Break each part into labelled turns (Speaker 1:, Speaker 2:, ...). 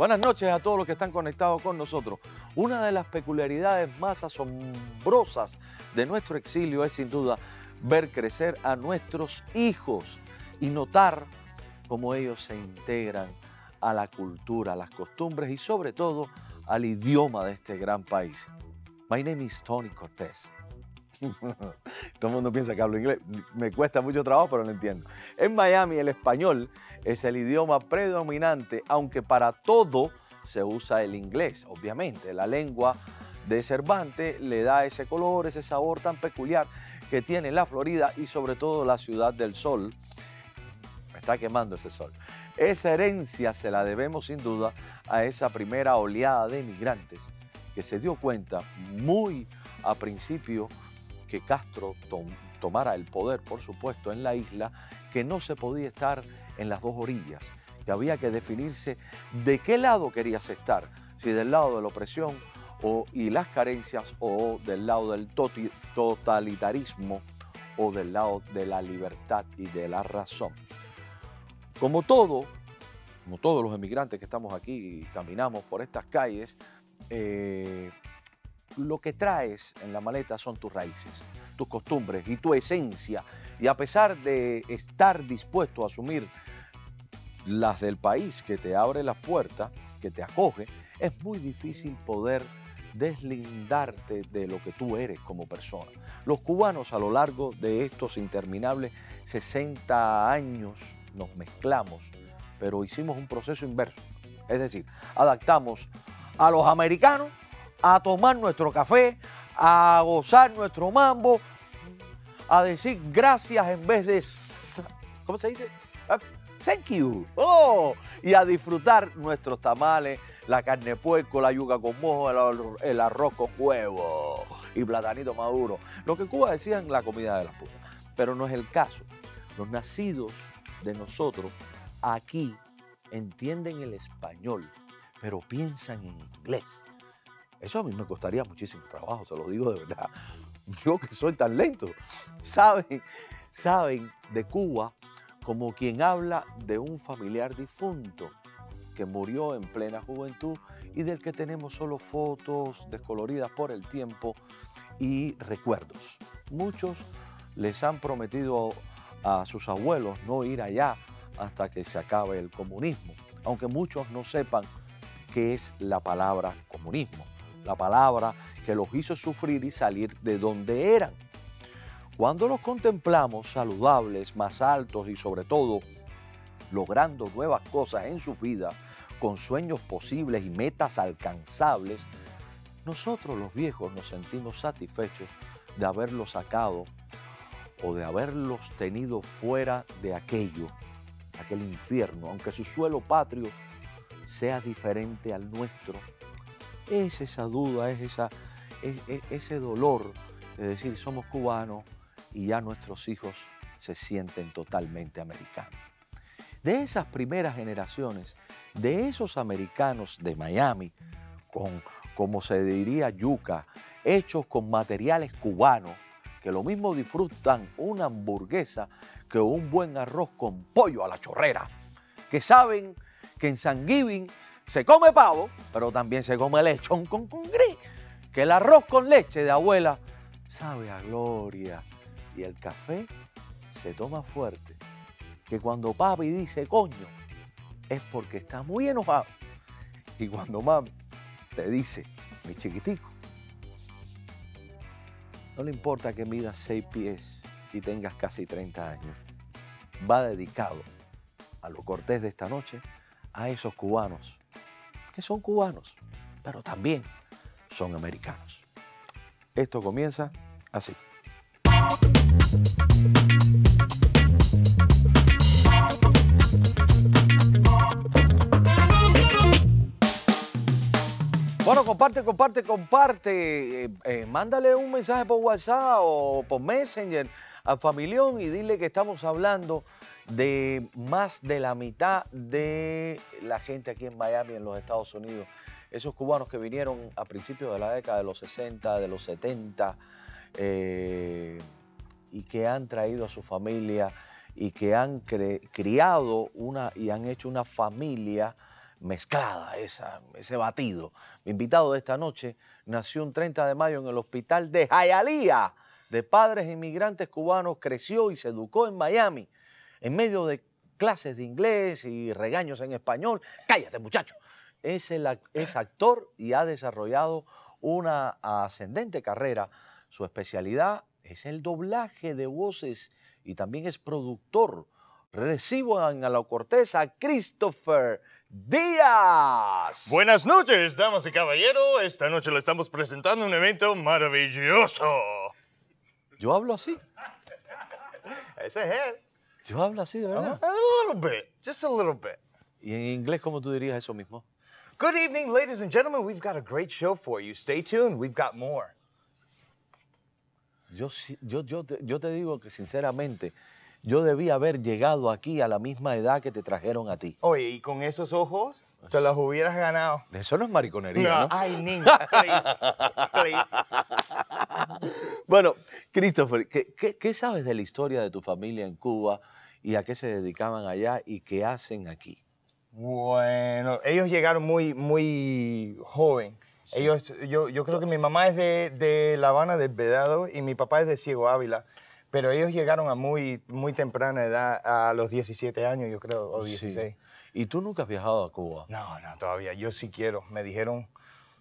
Speaker 1: Buenas noches a todos los que están conectados con nosotros. Una de las peculiaridades más asombrosas de nuestro exilio es sin duda ver crecer a nuestros hijos y notar cómo ellos se integran a la cultura, a las costumbres y sobre todo al idioma de este gran país. My name is Tony Cortés. Todo el mundo piensa que hablo inglés. Me cuesta mucho trabajo, pero lo entiendo. En Miami el español es el idioma predominante, aunque para todo se usa el inglés, obviamente. La lengua de Cervantes le da ese color, ese sabor tan peculiar que tiene la Florida y sobre todo la ciudad del sol. Me está quemando ese sol. Esa herencia se la debemos sin duda a esa primera oleada de inmigrantes que se dio cuenta muy a principio que Castro tomara el poder, por supuesto, en la isla, que no se podía estar en las dos orillas, que había que definirse de qué lado querías estar, si del lado de la opresión o, y las carencias o del lado del totalitarismo o del lado de la libertad y de la razón. Como todo, como todos los emigrantes que estamos aquí y caminamos por estas calles, eh, lo que traes en la maleta son tus raíces, tus costumbres y tu esencia. Y a pesar de estar dispuesto a asumir las del país que te abre las puertas, que te acoge, es muy difícil poder deslindarte de lo que tú eres como persona. Los cubanos a lo largo de estos interminables 60 años nos mezclamos, pero hicimos un proceso inverso. Es decir, adaptamos a los americanos a tomar nuestro café, a gozar nuestro mambo, a decir gracias en vez de, ¿cómo se dice? Ah, thank you. Oh, y a disfrutar nuestros tamales, la carne puerco, la yuca con mojo, el, arroz con huevo y platanito maduro. Lo que Cuba decía en la comida de las putas. Pero no es el caso. Los nacidos de nosotros aquí entienden el español, pero piensan en inglés. Eso a mí me costaría muchísimo trabajo, se lo digo de verdad. Yo que soy tan lento. Saben, saben de Cuba como quien habla de un familiar difunto que murió en plena juventud y del que tenemos solo fotos descoloridas por el tiempo y recuerdos. Muchos les han prometido a sus abuelos no ir allá hasta que se acabe el comunismo, aunque muchos no sepan qué es la palabra comunismo la palabra que los hizo sufrir y salir de donde eran. Cuando los contemplamos saludables, más altos y sobre todo logrando nuevas cosas en su vida, con sueños posibles y metas alcanzables, nosotros los viejos nos sentimos satisfechos de haberlos sacado o de haberlos tenido fuera de aquello, aquel infierno, aunque su suelo patrio sea diferente al nuestro es esa duda, es, esa, ese dolor de decir somos cubanos y ya nuestros hijos se sienten totalmente americanos. De esas primeras generaciones, de esos americanos de Miami, con, como se diría, yuca, hechos con materiales cubanos, que lo mismo disfrutan una hamburguesa que un buen arroz con pollo a la chorrera, que saben que en San Giving se come pavo, pero también se come lechón con gris. Que el arroz con leche de abuela sabe a gloria. Y el café se toma fuerte. Que cuando papi dice coño, es porque está muy enojado. Y cuando mami te dice, mi chiquitico, no le importa que midas seis pies y tengas casi 30 años, va dedicado a lo cortés de esta noche a esos cubanos son cubanos, pero también son americanos. Esto comienza así. Bueno, comparte, comparte, comparte. Eh, eh, mándale un mensaje por WhatsApp o por Messenger al familión y dile que estamos hablando de más de la mitad de la gente aquí en Miami, en los Estados Unidos. Esos cubanos que vinieron a principios de la década de los 60, de los 70, eh, y que han traído a su familia y que han criado una y han hecho una familia mezclada, esa, ese batido. Mi invitado de esta noche nació un 30 de mayo en el hospital de Hialeah, de padres inmigrantes cubanos, creció y se educó en Miami, en medio de clases de inglés y regaños en español. Cállate, muchacho. Es, el, es actor y ha desarrollado una ascendente carrera. Su especialidad es el doblaje de voces y también es productor. Recibo en la Cortés a Christopher Díaz.
Speaker 2: Buenas noches, damas y caballeros. Esta noche le estamos presentando un evento maravilloso.
Speaker 1: Yo hablo así.
Speaker 2: Ese es él.
Speaker 1: Yo hablo así, de verdad.
Speaker 2: A little bit, just a little bit.
Speaker 1: Y en inglés, ¿cómo tú dirías eso mismo?
Speaker 2: Good evening, ladies and gentlemen. We've got a great show for you. Stay tuned. We've got more.
Speaker 1: Yo, yo, yo, te, yo te digo que sinceramente, yo debí haber llegado aquí a la misma edad que te trajeron a ti.
Speaker 2: Oye, y con esos ojos, te los hubieras ganado.
Speaker 1: Eso no es mariconería, ¿no?
Speaker 2: Ay, niña, please, please.
Speaker 1: Bueno, Christopher, ¿qué, qué, qué sabes de la historia de tu familia en Cuba y a qué se dedicaban allá y qué hacen aquí?
Speaker 2: Bueno, ellos llegaron muy, muy joven. Ellos, yo, yo creo que mi mamá es de, de La Habana, del Vedado, y mi papá es de Ciego Ávila. Pero ellos llegaron a muy, muy temprana edad, a los 17 años, yo creo, o 16.
Speaker 1: ¿Y tú nunca has viajado a Cuba?
Speaker 2: No, no, todavía. Yo sí quiero. Me dijeron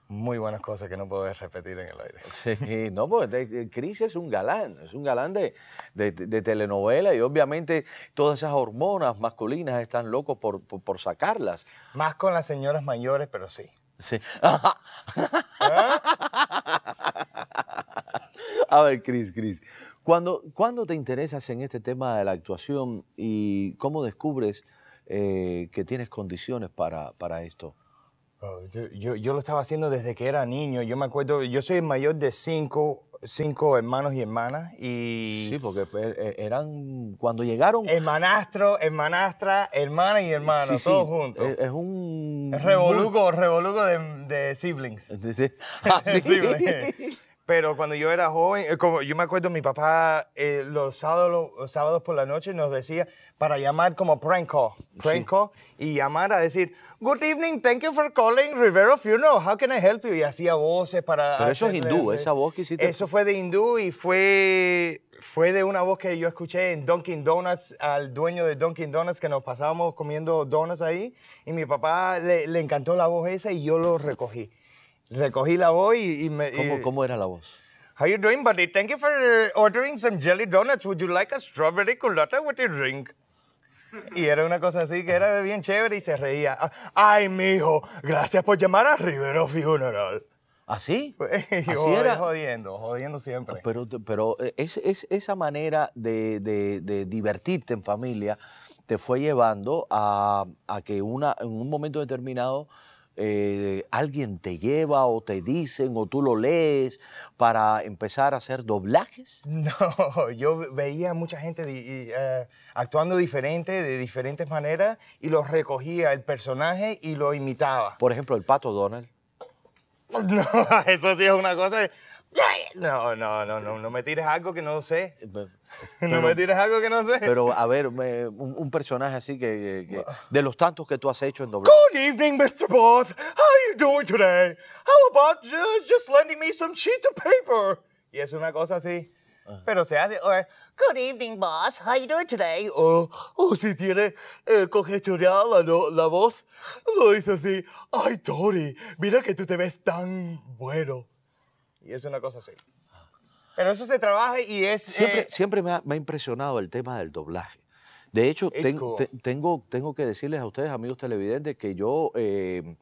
Speaker 2: muy buenas cosas que no puedo repetir en el aire.
Speaker 1: Sí, no, porque de- de- Chris es un galán, es un galán de, de- telenovela y obviamente todas esas hormonas masculinas están locos por, por, por sacarlas.
Speaker 2: Más con las señoras mayores, pero sí.
Speaker 1: Sí. A ver, Chris, Chris, ¿cuándo, cuándo te interesas en este tema de la actuación y cómo descubres eh, que tienes condiciones para, para esto?
Speaker 2: Oh, yo, yo, lo estaba haciendo desde que era niño. Yo me acuerdo, yo soy el mayor de cinco, cinco hermanos y hermanas. Y
Speaker 1: Sí, porque eh, eran, cuando llegaron...
Speaker 2: hermanastro, hermanastra, hermana y hermano,
Speaker 1: Sí, sí,
Speaker 2: todos juntos.
Speaker 1: Es, es un...
Speaker 2: Revoluco, revoluco de, de siblings.
Speaker 1: Sí. Ah, sí.
Speaker 2: Siblings. Pero cuando yo era joven, eh, como yo me acuerdo, mi papá eh, los, sábados, los sábados por la noche nos decía para llamar como prank call, prank call, y llamar a decir, Good evening, thank you for calling Rivero Funeral, how can I help you? Y hacía voces para...
Speaker 1: Pero eso es hindú, esa voz que hiciste-
Speaker 2: Eso fue de hindú y fue, fue de una voz que yo escuché en Dunkin' Donuts, al dueño de Dunkin' Donuts, que nos pasábamos comiendo donuts ahí, y mi papá le, le encantó la voz esa y yo lo recogí. Recogí la voz y, y me...
Speaker 1: ¿Cómo,
Speaker 2: y-
Speaker 1: cómo era la voz?
Speaker 2: How you doing, buddy? Thank you for ordering some jelly donuts. Would you like a strawberry colada with your drink? Y era una cosa así que era bien chévere y se reía. Ah, Ay, mijo, gracias por llamar a Rivero Funeral.
Speaker 1: ¿Así?
Speaker 2: Y
Speaker 1: ¿Así
Speaker 2: yo,
Speaker 1: era?
Speaker 2: Jodiendo, jodiendo siempre.
Speaker 1: Pero, pero eh, es, es- esa manera de, de- de divertirte en familia te fue llevando a, a que una, en un momento determinado eh, alguien te lleva o te dicen o tú lo lees para empezar a hacer doblajes.
Speaker 2: No, yo veía mucha gente di- eh, actuando diferente, de diferentes maneras, y lo recogía el personaje y lo imitaba.
Speaker 1: Por ejemplo, el pato Donald.
Speaker 2: No, eso sí es una cosa. de- No, no, no, no, no me tires algo que no sé.
Speaker 1: Eh, pe-
Speaker 2: no me tires algo que no sé.
Speaker 1: Pero a ver, me- un, un personaje así que, que- de los tantos que tú has hecho en doblaje.
Speaker 2: Good evening, Mr. Boss. How are you doing today? How about ju- just lending me some sheets of paper? Y es una cosa así. Pero se hace, or, Good evening, boss. How you doing today? O o si tiene eh, la, la voz, lo dice así. Ay, Tori, mira que tú te ves tan bueno. Y es una cosa así. Pero eso se trabaja y es...
Speaker 1: Siempre,
Speaker 2: eh,
Speaker 1: siempre me, ha, me ha impresionado el tema del doblaje. De hecho,
Speaker 2: It's
Speaker 1: ten-
Speaker 2: cool.
Speaker 1: te- tengo, tengo que decirles a ustedes, amigos televidentes, que yo, eh,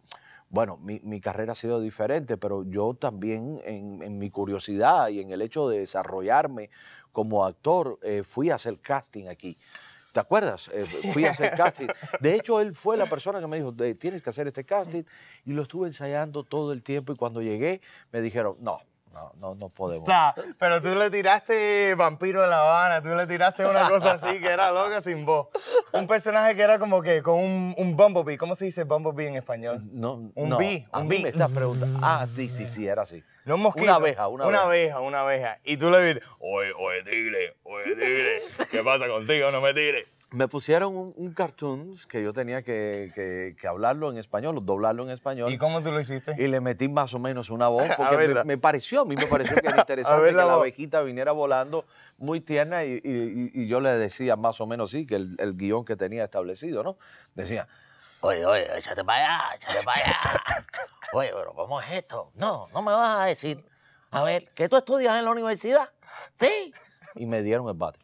Speaker 1: bueno, mi, mi carrera ha sido diferente, pero yo también en, en mi curiosidad y en el hecho de desarrollarme como actor, eh, fui a hacer casting aquí. ¿Te acuerdas? Eh, fui a hacer casting. De hecho, él fue la persona que me dijo, "De- tienes que hacer este casting. Y lo estuve ensayando todo el tiempo. Y cuando llegué, me dijeron, no, no, no, no podemos.
Speaker 2: Está, pero tú le tiraste Vampiro de La Habana, tú le tiraste una cosa así que era loca sin voz. Un personaje que era como que con un, un bumblebee. ¿Cómo se dice bumblebee en español?
Speaker 1: No,
Speaker 2: Un
Speaker 1: no,
Speaker 2: bee,
Speaker 1: a
Speaker 2: un
Speaker 1: mí
Speaker 2: bee.
Speaker 1: me estás preguntando. Ah, sí, sí, sí, era así.
Speaker 2: No un mosquito.
Speaker 1: Una abeja, una,
Speaker 2: Una
Speaker 1: abeja.
Speaker 2: abeja, una abeja. Y tú le dices, oye, oye, tigre, oye, tigre, ¿qué pasa contigo? No me tires.
Speaker 1: Me pusieron un, un cartoon que yo tenía que, que- que hablarlo en español, doblarlo en español.
Speaker 2: ¿Y cómo tú lo hiciste?
Speaker 1: Y le metí más o menos una voz,
Speaker 2: A
Speaker 1: porque me, pareció, a mí me pareció que era interesante
Speaker 2: ver
Speaker 1: que
Speaker 2: la
Speaker 1: abejita viniera volando muy tierna y, y- y- y yo le decía más o menos sí, que el, el guion que tenía establecido, ¿no? Decía, oye, oye, échate para allá, échate para allá. Oye, pero ¿cómo es esto? No, no me vas a decir. A ver, ¿que tú estudias en la universidad? Sí. Y me dieron el bate.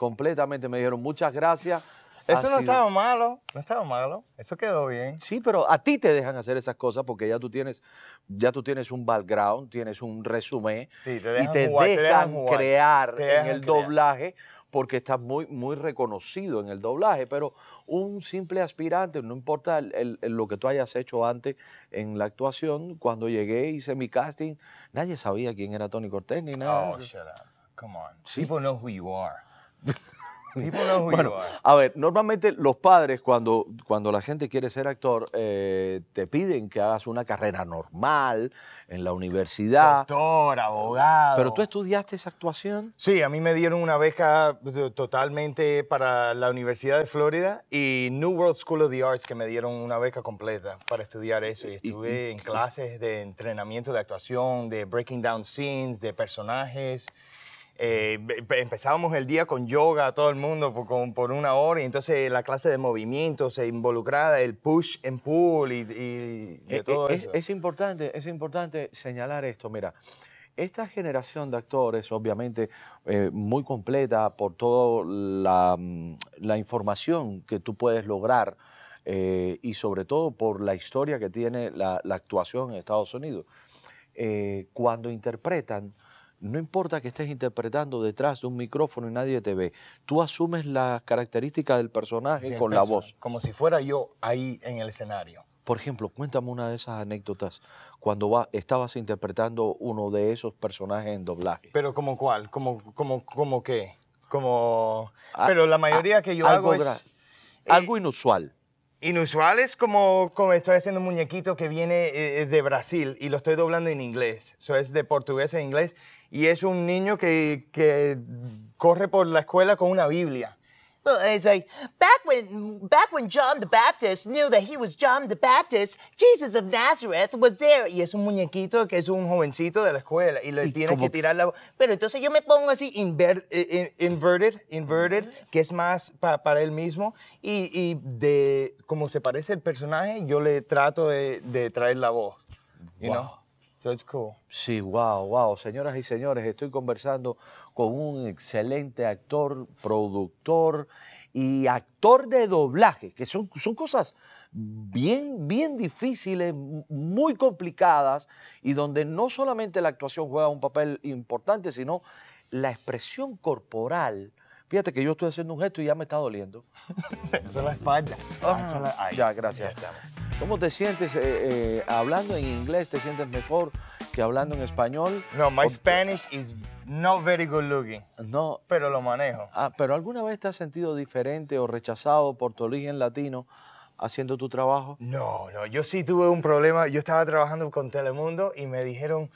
Speaker 1: Completamente me dieron muchas gracias.
Speaker 2: Eso no
Speaker 1: sido-
Speaker 2: estaba malo, no estaba malo. Eso quedó bien.
Speaker 1: Sí, pero a ti te dejan hacer esas cosas porque ya tú tienes, ya tú tienes un background, tienes un resumen
Speaker 2: Sí, te
Speaker 1: y te
Speaker 2: jugar, te
Speaker 1: dejan, crear
Speaker 2: te
Speaker 1: en el
Speaker 2: crear.
Speaker 1: doblaje porque estás muy, muy reconocido en el doblaje. Pero un simple aspirante, no importa el- el- el- lo que tú hayas hecho antes en la actuación, cuando llegué hice mi casting, nadie sabía quién era Tony Cortés ni nada.
Speaker 2: Oh, shut up. Come on.
Speaker 1: Sí.
Speaker 2: People know who you are. People know who
Speaker 1: Bueno,
Speaker 2: you are.
Speaker 1: a ver, normalmente los padres cuando, cuando la gente quiere ser actor eh, te piden que hagas una carrera normal en la universidad.
Speaker 2: Doctor, abogado.
Speaker 1: Pero tú estudiaste esa actuación.
Speaker 2: Sí, a mí me dieron una beca eh, totalmente para la Universidad de Florida y New World School of the Arts que me dieron una beca completa para estudiar eso y estuve en clases de entrenamiento de actuación, de breaking down scenes, de personajes. Eh, empezábamos el día con yoga, todo el mundo por, con- por una hora y entonces la clase de movimientos se involucrada, el push and pull y, y de
Speaker 1: Eh,
Speaker 2: todo
Speaker 1: eh, es,
Speaker 2: eso.
Speaker 1: es importante, es importante señalar esto. Mira, esta generación de actores, obviamente, eh, muy completa por toda la, mm, la información que tú puedes lograr eh, y sobre todo por la historia que tiene la, la actuación en Estados Unidos. Eh, cuando interpretan, no importa que estés interpretando detrás de un micrófono y nadie te ve, tú asumes las características del personaje con la voz.
Speaker 2: Como si fuera yo ahí en el escenario.
Speaker 1: Por ejemplo, cuéntame una de esas anécdotas cuando va- estabas interpretando uno de esos personajes en doblaje.
Speaker 2: Pero como cuál, como, como, como qué, como...
Speaker 1: Ah,
Speaker 2: Pero la mayoría
Speaker 1: ah,
Speaker 2: que yo
Speaker 1: algo
Speaker 2: hago es... eh,
Speaker 1: algo inusual.
Speaker 2: Inusual es como, como estoy haciendo un muñequito que viene eh, de Brasil y lo estoy doblando en inglés. Eso es de portugués a inglés. Y es un niño que, que corre por la escuela con una Biblia.
Speaker 3: Well, it's like back when back when John the Baptist knew that he was John the Baptist, Jesus of Nazareth was there.
Speaker 2: Y es un muñequito que es un jovencito de la escuela y le
Speaker 1: Y
Speaker 2: tiene que tirar la... Pero entonces yo me pongo así inver- eh, eh, inverted, inverted, que es más pa- para él mismo. Y, y de como se parece el personaje, yo le trato de, de traer la voz. You
Speaker 1: Wow.
Speaker 2: know? So it's cool.
Speaker 1: Sí, wow, wow. Señoras y señores, estoy conversando con un excelente actor, productor y actor de doblaje, que son, son cosas bien, bien difíciles, muy complicadas y donde no solamente la actuación juega un papel importante, sino la expresión corporal. Fíjate que yo estoy haciendo un gesto y ya me está doliendo.
Speaker 2: Esa es la espalda. Ah, la-
Speaker 1: Ya, gracias.
Speaker 2: ya.
Speaker 1: ¿Cómo te sientes eh, eh, hablando en inglés? ¿Te sientes mejor que hablando en español?
Speaker 2: No, my Spanish is not very good looking,
Speaker 1: No.
Speaker 2: pero lo manejo.
Speaker 1: Ah, pero ¿alguna vez te has sentido diferente o rechazado por tu origen latino haciendo tu trabajo?
Speaker 2: No, no, yo sí tuve un problema. Yo estaba trabajando con Telemundo y me dijeron,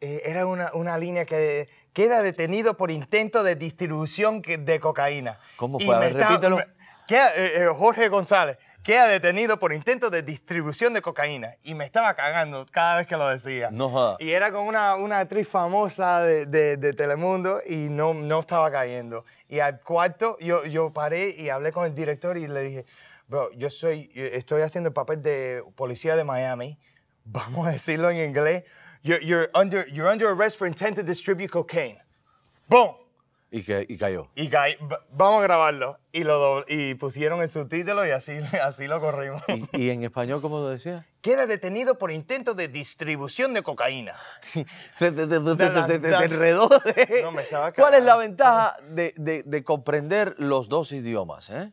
Speaker 2: eh, era una, una línea que queda detenido por intento de distribución de cocaína.
Speaker 1: ¿Cómo
Speaker 2: Y
Speaker 1: fue? A
Speaker 2: me
Speaker 1: ver,
Speaker 2: estaba-
Speaker 1: repítelo.
Speaker 2: me- queda- eh, eh, Jorge González, queda detenido por intento de distribución de cocaína. Y me estaba cagando cada vez que lo decía.
Speaker 1: No joda.
Speaker 2: Y era con una, una actriz famosa de, de- de Telemundo y no, no estaba cayendo. Y al cuarto yo, yo paré y hablé con el director y le dije, bro, yo soy, estoy haciendo el papel de policía de Miami. Vamos a decirlo en inglés. You're, you're under, you're under arrest for intent to distribute cocaine. ¡Boom!
Speaker 1: Y, que, y cayó.
Speaker 2: Y v- vamos a grabarlo. Y, lo dobl- y pusieron el subtítulo y así, así lo corrimos.
Speaker 1: ¿Y, y en español cómo lo decía?
Speaker 2: Queda detenido por intento de distribución de cocaína.
Speaker 1: Te, te- te- te- enredó.
Speaker 2: No, me estaba
Speaker 1: ¿Cuál es la ventaja de, de- de comprender los dos idiomas? eh?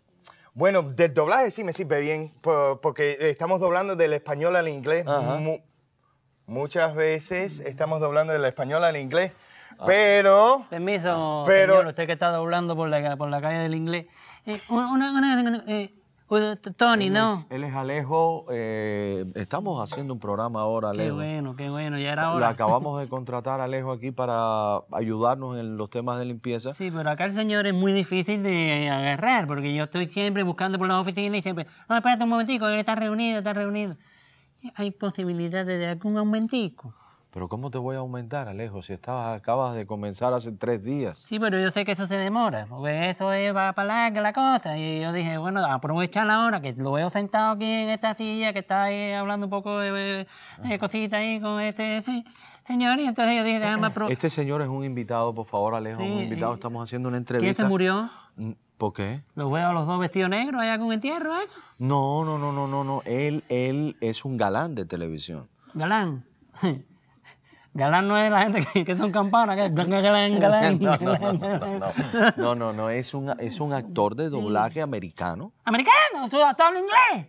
Speaker 2: Bueno, del doblaje sí me sirve bien, po- porque estamos doblando del español al inglés. Mu- muchas veces estamos doblando del español al inglés, pero...
Speaker 4: Permiso,
Speaker 2: Pero-
Speaker 4: señor, usted que está doblando por la, por la calle del inglés. Eh, una, una- una- eh, t- Tony, no.
Speaker 1: Él es Alejo. eh, estamos haciendo un programa ahora,
Speaker 4: Qué
Speaker 1: Alejo.
Speaker 4: bueno, qué bueno, ya era
Speaker 1: Lo
Speaker 4: hora.
Speaker 1: acabamos de contratar a Alejo aquí para ayudarnos en los temas de limpieza.
Speaker 4: Sí, pero acá el señor es muy difícil de agarrar, porque yo estoy siempre buscando por la oficina y siempre, no, espérate un momentico, él está reunido, está reunido. ¿Hay posibilidades de algún aumentico?
Speaker 1: Pero ¿cómo te voy a aumentar, Alejo? Si estabas, acabas de comenzar hace tres días.
Speaker 4: Sí, pero yo sé que eso se demora, porque eso es, va para larga la cosa. Y yo dije, bueno, aprovechar la hora que lo veo sentado aquí en esta silla, que está ahí hablando un poco de, de cositas ahí con este se- señor. Y entonces yo dije, déjame aprovechar.
Speaker 1: Este señor es un invitado, por favor, Alejo,
Speaker 4: Sí,
Speaker 1: un invitado. Estamos haciendo una
Speaker 4: ¿Quién
Speaker 1: entrevista.
Speaker 4: se murió?
Speaker 1: ¿Por qué?
Speaker 4: Los veo a los dos vestidos negros, ¿hay algún entierro? eh?
Speaker 1: No, no, no, no, no, no. Él, él es un galán de televisión.
Speaker 4: Galán. Galán no es la gente que, que son campanas, que es galán, galán,
Speaker 1: No, no,
Speaker 4: galán,
Speaker 1: no,
Speaker 4: galán.
Speaker 1: no, no, no, no, es un, es un actor de doblaje americano.
Speaker 4: Americano, ¿tú, tú hablas inglés?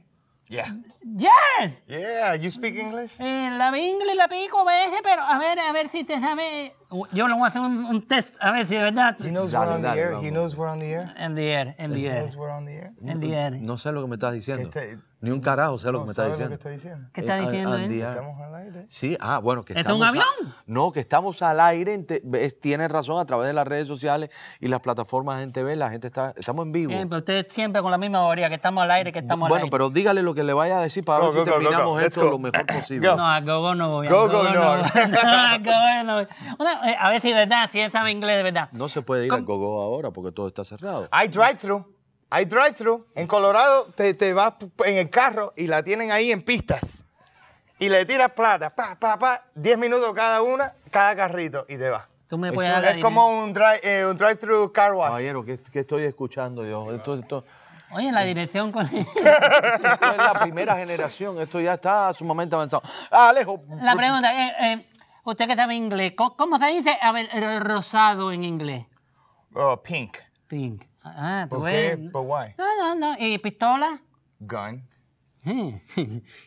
Speaker 2: Yeah.
Speaker 4: Yes.
Speaker 2: Yeah, you speak English?
Speaker 4: Eh, la inglés la pico a veces, pero a ver, a ver si te sabe. Yo le voy a hacer un, un test, a ver si de verdad.
Speaker 2: He knows
Speaker 1: Dale,
Speaker 2: we're on the air. He
Speaker 1: vamos.
Speaker 2: knows we're on the air.
Speaker 4: En the air, en the
Speaker 2: He
Speaker 4: air,
Speaker 2: knows we're on the air.
Speaker 4: en the air.
Speaker 1: No sé lo que me estás diciendo.
Speaker 2: Este-
Speaker 1: Ni un carajo sé lo que me estás
Speaker 2: ¿sabes lo
Speaker 1: diciendo.
Speaker 4: ¿Qué está
Speaker 1: Eh,
Speaker 4: diciendo él?
Speaker 2: Estamos al aire.
Speaker 1: Sí, ah, bueno, que
Speaker 4: ¿Esto es un
Speaker 1: a-
Speaker 4: avión?
Speaker 1: no, que estamos al aire, en te- ves, tienes razón, a través de las redes sociales y las plataformas en TV, la gente está, estamos en vivo.
Speaker 4: Siempre, usted siempre con la misma teoría, que estamos al aire, que estamos al
Speaker 1: bueno,
Speaker 4: aire.
Speaker 1: pero dígale lo que le vaya a decir para
Speaker 2: Go,
Speaker 1: ver si
Speaker 2: go, go, go,
Speaker 1: terminamos
Speaker 2: go. Let's
Speaker 1: esto
Speaker 2: go.
Speaker 1: lo mejor posible.
Speaker 2: Go.
Speaker 4: No, a Gogo no voy. a
Speaker 2: Go, go,
Speaker 4: Gogo
Speaker 2: no.
Speaker 4: voy. A Gogo no voy. Una- A ver si es verdad, si él sabe inglés de verdad.
Speaker 1: No se puede ir al gogo ahora porque todo está cerrado.
Speaker 2: Hay drive-thru. Hay drive-thru. En Colorado te, te vas en el carro y la tienen ahí en pistas. Y le tiras plata, pa, pa, pa, 10 minutos cada una, cada carrito y te vas.
Speaker 4: Tú me
Speaker 1: Eso
Speaker 4: puedes dar la
Speaker 2: Es como un, drive, eh, un drive-thru car wash.
Speaker 1: Caballero, ¿qué, qué estoy escuchando yo? Esto, esto-
Speaker 4: Oye, la dirección con
Speaker 1: esto es la primera generación, esto ya está sumamente avanzado. Ah, Alejo,
Speaker 4: La pregunta, eh, eh, usted que sabe inglés, ¿cómo, se dice a ver, eh, rosado en inglés?
Speaker 2: Oh, pink.
Speaker 4: Pink. Ah, tú
Speaker 2: ¿Por qué?
Speaker 4: ves.
Speaker 2: ¿Por why?
Speaker 4: No, no, no. ¿Y pistola?
Speaker 2: Gun.
Speaker 4: ¿Y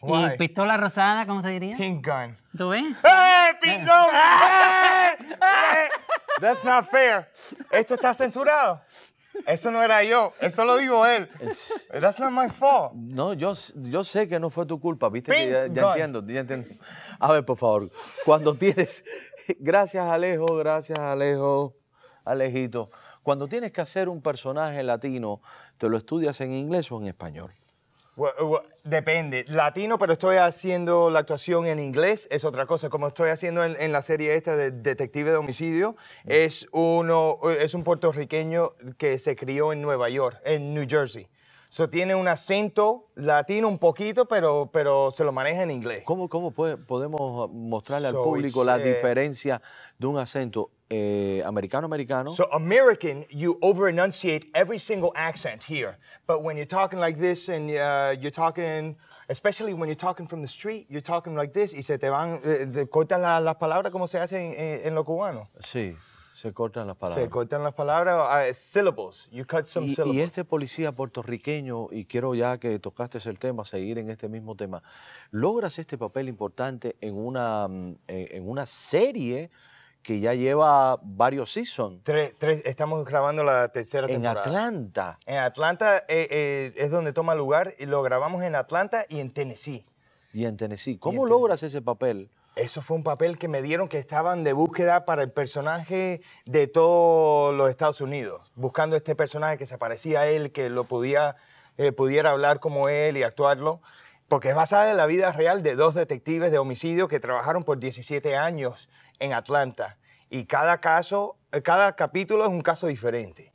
Speaker 2: Why?
Speaker 4: pistola rosada, cómo se diría?
Speaker 2: Pink gun.
Speaker 4: ¿Tú ves?
Speaker 2: ¡Hey, pink gun! ¡Hey! ¡Hey! That's not fair. Esto está censurado. Eso no era yo. Eso lo digo él. That's not my fault.
Speaker 1: No, yo, yo sé que no fue tu culpa, viste que
Speaker 2: Pink
Speaker 1: ya, ya entiendo, ya entiendo. A ver, por favor, cuando tienes, gracias Alejo, gracias Alejo, Alejito, cuando tienes que hacer un personaje latino, ¿te lo estudias en inglés o en español?
Speaker 2: Well, well, depende. Latino, pero estoy haciendo la actuación en inglés, es otra cosa. Como estoy haciendo en, en la serie esta de Detective de Homicidio, es, uno, es un puertorriqueño que se crió en Nueva York, en New Jersey. So, tiene un acento latino un poquito, pero, pero se lo maneja en inglés.
Speaker 1: ¿Cómo, cómo puede- podemos mostrarle al público la
Speaker 2: eh,
Speaker 1: diferencia de un acento eh, americano-americano?
Speaker 2: So American, you over enunciate every single accent here. But when you're talking like this and uh, you're talking, especially when you're talking from the street, you're talking like this y se te van, eh, te cortan la- las palabras como se hace en, en- en lo cubano.
Speaker 1: sí, se cortan las palabras.
Speaker 2: Se cortan las palabras, uh, syllables. You cut some
Speaker 1: Y,
Speaker 2: syllables.
Speaker 1: y este policía puertorriqueño, y quiero ya que tocaste el tema, seguir en este mismo tema, logras este papel importante en una, mm, en una serie que ya lleva varios seasons
Speaker 2: Tres- tres- estamos grabando la tercera
Speaker 1: en
Speaker 2: temporada.
Speaker 1: Atlanta.
Speaker 2: En Atlanta eh, eh, es donde toma lugar y lo grabamos en Atlanta y en Tennessee.
Speaker 1: Y en Tennessee. ¿Cómo logras ese papel?
Speaker 2: Eso fue un papel que me dieron que estaban de búsqueda para el personaje de todos los Estados Unidos, buscando este personaje que se parecía a él, que lo podía, eh, pudiera hablar como él y actuarlo, porque es basada en la vida real de dos detectives de homicidio que trabajaron por 17 años en Atlanta. Y cada caso, eh, cada capítulo es un caso diferente.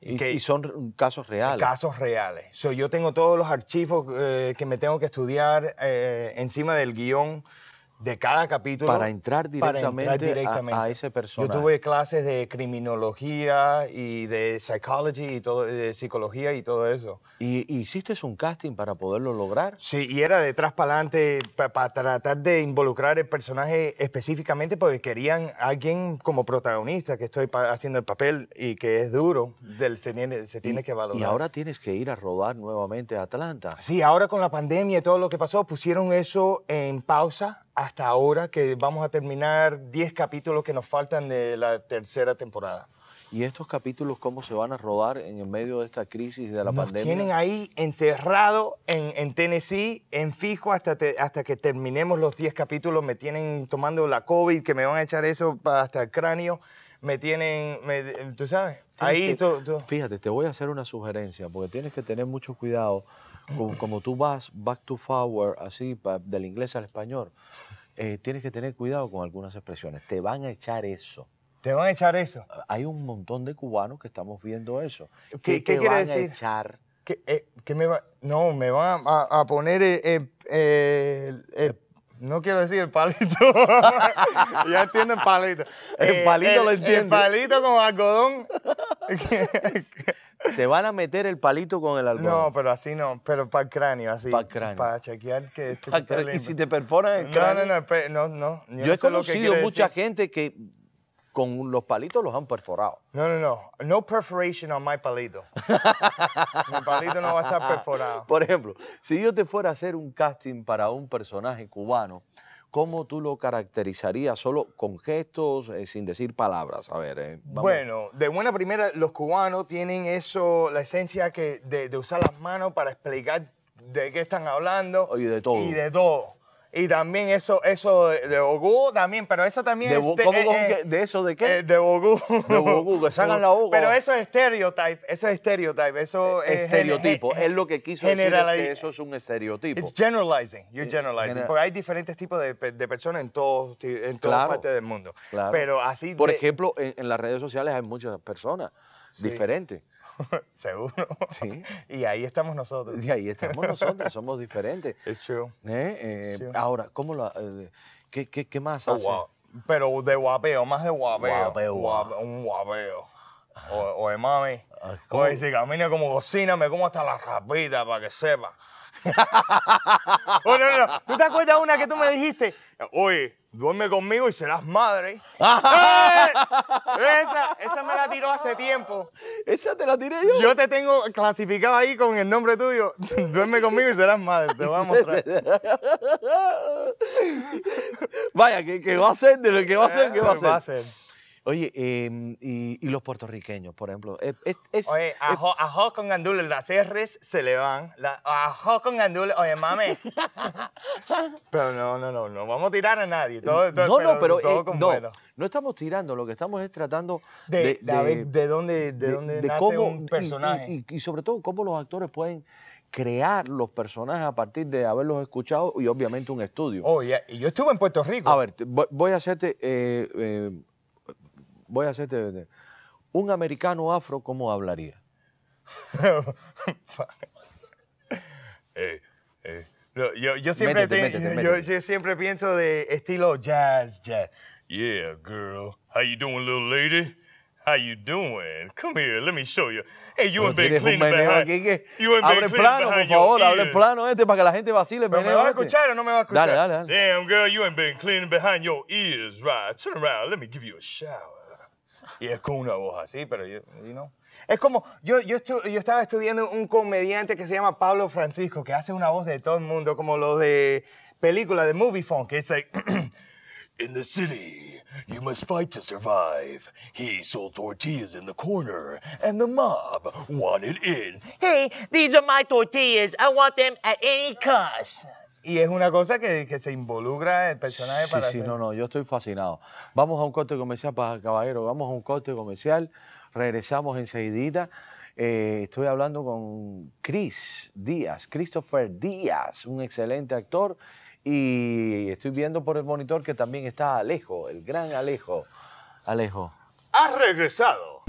Speaker 1: Y,
Speaker 2: que-
Speaker 1: y son casos reales.
Speaker 2: Casos reales. So, yo tengo todos los archivos eh, que me tengo que estudiar eh, encima del guion de cada capítulo.
Speaker 1: Para entrar
Speaker 2: para entrar
Speaker 1: directamente a- a ese personaje.
Speaker 2: Yo tuve clases de criminología y de psychology y todo, de psicología y todo eso.
Speaker 1: ¿Y hiciste un casting para poderlo lograr?
Speaker 2: Sí, y era de atrás para adelante para tratar de involucrar el personaje específicamente porque querían alguien como protagonista, que estoy pa- haciendo el papel y que es duro, del, se tiene, se tiene
Speaker 1: y,
Speaker 2: que valorar.
Speaker 1: y ahora tienes que ir a rodar nuevamente a Atlanta.
Speaker 2: Sí, ahora con la pandemia y todo lo que pasó, pusieron eso en pausa hasta ahora que vamos a terminar 10 capítulos que nos faltan de la tercera temporada.
Speaker 1: ¿Y estos capítulos cómo se van a rodar en el medio de esta crisis de la
Speaker 2: Nos
Speaker 1: pandemia?
Speaker 2: tienen ahí encerrado en, en Tennessee, en fijo, hasta, te- hasta que terminemos los 10 capítulos. Me tienen tomando la COVID, que me van a echar eso hasta el cráneo. Me tienen, me- tú sabes,
Speaker 1: Tienes
Speaker 2: ahí
Speaker 1: que-
Speaker 2: tú- tú-
Speaker 1: Fíjate, te voy a hacer una sugerencia, porque tienes que tener mucho cuidado. Como, como tú vas back to forward, así, pa- del inglés al español, eh, tienes que tener cuidado con algunas expresiones. Te van a echar eso.
Speaker 2: te van a echar eso.
Speaker 1: Hay un montón de cubanos que estamos viendo eso.
Speaker 2: ¿Qué-
Speaker 1: que
Speaker 2: qué
Speaker 1: te
Speaker 2: quiere
Speaker 1: van
Speaker 2: decir?
Speaker 1: a echar.
Speaker 2: ¿Qué, eh, qué me va? No, me van a, poner eh, eh, el- no quiero decir el palito. ya entiendo el palito.
Speaker 1: El palito lo
Speaker 2: El
Speaker 1: entiende.
Speaker 2: palito con algodón.
Speaker 1: Te van a meter el palito con el algodón.
Speaker 2: no, pero así no, pero para el cráneo, así.
Speaker 1: Pa'l cráneo.
Speaker 2: Para chequear que
Speaker 1: cre- y si te perforan el
Speaker 2: No,
Speaker 1: cráneo.
Speaker 2: no, no, espe- no, no.
Speaker 1: Yo he
Speaker 2: no
Speaker 1: conocido mucha
Speaker 2: decir.
Speaker 1: gente que con los palitos los han perforado.
Speaker 2: No, no, no. No perforation on my palito. mi palito no va a estar perforado.
Speaker 1: Por ejemplo, si yo te fuera a hacer un casting para un personaje cubano, ¿cómo tú lo caracterizarías? Solo con gestos, eh, sin decir palabras. A ver, eh, vamos.
Speaker 2: Bueno, de buena primera, los cubanos tienen eso, la esencia que de, de usar las manos para explicar de qué están hablando.
Speaker 1: Y de todo.
Speaker 2: Y de todo. Y también eso, eso de, Ogú también, pero eso también
Speaker 1: ¿De,
Speaker 2: es... de-
Speaker 1: ¿Cómo,
Speaker 2: eh, eh,
Speaker 1: ¿De eso de qué?
Speaker 2: eh, de Ogú.
Speaker 1: De Ogú, que sacan la boca.
Speaker 2: Pero eso es stereotype, eso es stereotype, eso es...
Speaker 1: estereotipo. Él lo que quiso decir es que eso es un estereotipo.
Speaker 2: It's generalizing, you're generalizing.
Speaker 1: general-
Speaker 2: Porque hay diferentes tipos de, de personas en, todos, en todas
Speaker 1: Claro,
Speaker 2: partes del mundo.
Speaker 1: Claro.
Speaker 2: Pero así...
Speaker 1: Por ejemplo, en, en las redes sociales hay muchas personas diferentes.
Speaker 2: Seguro.
Speaker 1: Sí.
Speaker 2: Y ahí estamos nosotros.
Speaker 1: Y ahí estamos nosotros, somos diferentes.
Speaker 2: True.
Speaker 1: ¿Eh? Eh,
Speaker 2: Sí.
Speaker 1: Ahora, ¿cómo lo, eh, qué, qué- qué más
Speaker 2: Oh,
Speaker 1: hace?
Speaker 2: wow. Pero de guapeo, más de guapeo.
Speaker 1: Guapeo.
Speaker 2: Guape- un guapeo. O, o de mami.
Speaker 1: Ah, ¿cómo?
Speaker 2: Oye, si camina como cocina, me como hasta la rapita para que sepa. oh, no, no. ¿Tú te acuerdas una que tú me dijiste? Oye, duerme conmigo y serás madre. ¡Eh! Esa, esa me la tiró hace tiempo.
Speaker 1: Esa te la tiré yo.
Speaker 2: Yo te tengo clasificado ahí con el nombre tuyo. Duerme conmigo y serás madre. Te voy a mostrar.
Speaker 1: Vaya, que, que va a ser de lo que va a ser, que va a ser.
Speaker 2: Va a ser.
Speaker 1: Oye, eh, y, y los puertorriqueños, por ejemplo. Es, es- es-
Speaker 2: Oye, ajo, ajo con gandules, las R's se le van. La, ajo con gandules, oye, mame. pero no, no, no, no vamos a tirar a nadie. Todo, todo-
Speaker 1: no, no, pero
Speaker 2: todo
Speaker 1: eh,
Speaker 2: con
Speaker 1: no, no estamos tirando, lo que estamos es tratando
Speaker 2: De,
Speaker 1: de,
Speaker 2: de, dónde, de, dónde nace un personaje.
Speaker 1: Y, y- y sobre todo cómo los actores pueden crear los personajes a partir de haberlos escuchado y obviamente un estudio.
Speaker 2: Oye, y yo estuve en Puerto Rico.
Speaker 1: A ver, voy a hacerte, eh, eh, voy a hacerte, un americano afro, ¿cómo hablaría?
Speaker 2: Eh, eh, no, yo, yo siempre
Speaker 1: Métete,
Speaker 2: te-
Speaker 1: métete,
Speaker 2: yo-
Speaker 1: métete.
Speaker 2: yo siempre pienso de estilo jazz, jazz. Yeah, girl. How you doing, little lady? How you doing? Come here, let me show you. Hey, you ain't been cleaning behind.
Speaker 1: aquí que
Speaker 2: you ain't been
Speaker 1: hable
Speaker 2: cleaning
Speaker 1: plano, por favor,
Speaker 2: ears.
Speaker 1: plano este para que la gente vacile el
Speaker 2: ¿Pero me va a
Speaker 1: este.
Speaker 2: escuchar o no me va a escuchar?
Speaker 1: Dale, dale, dale.
Speaker 2: Damn, girl, you ain't been cleaning behind your ears, right? Turn around, let me give you a shower. Y es con una voz así, pero yo, you know. Es como, yo, yo, estu- yo estaba estudiando un comediante que se llama Pablo Francisco, que hace una voz de todo el mundo, como lo de película de Movie Phone, que es like, In the city, you must fight to survive. He sold tortillas in the corner, and the mob wanted in.
Speaker 3: Hey, these are my tortillas. I want them at any cost.
Speaker 2: Y es una cosa que, que se involucra el personaje
Speaker 1: Sí,
Speaker 2: para
Speaker 1: sí,
Speaker 2: hacer.
Speaker 1: no, no, yo estoy fascinado. Vamos a un corte comercial, para caballero, vamos a un corte comercial, regresamos enseguidita. Eh, estoy hablando con Chris Díaz, Christopher Díaz, un excelente actor. Y estoy viendo por el monitor que también está Alejo, el gran Alejo. Alejo.
Speaker 2: ¡Has regresado!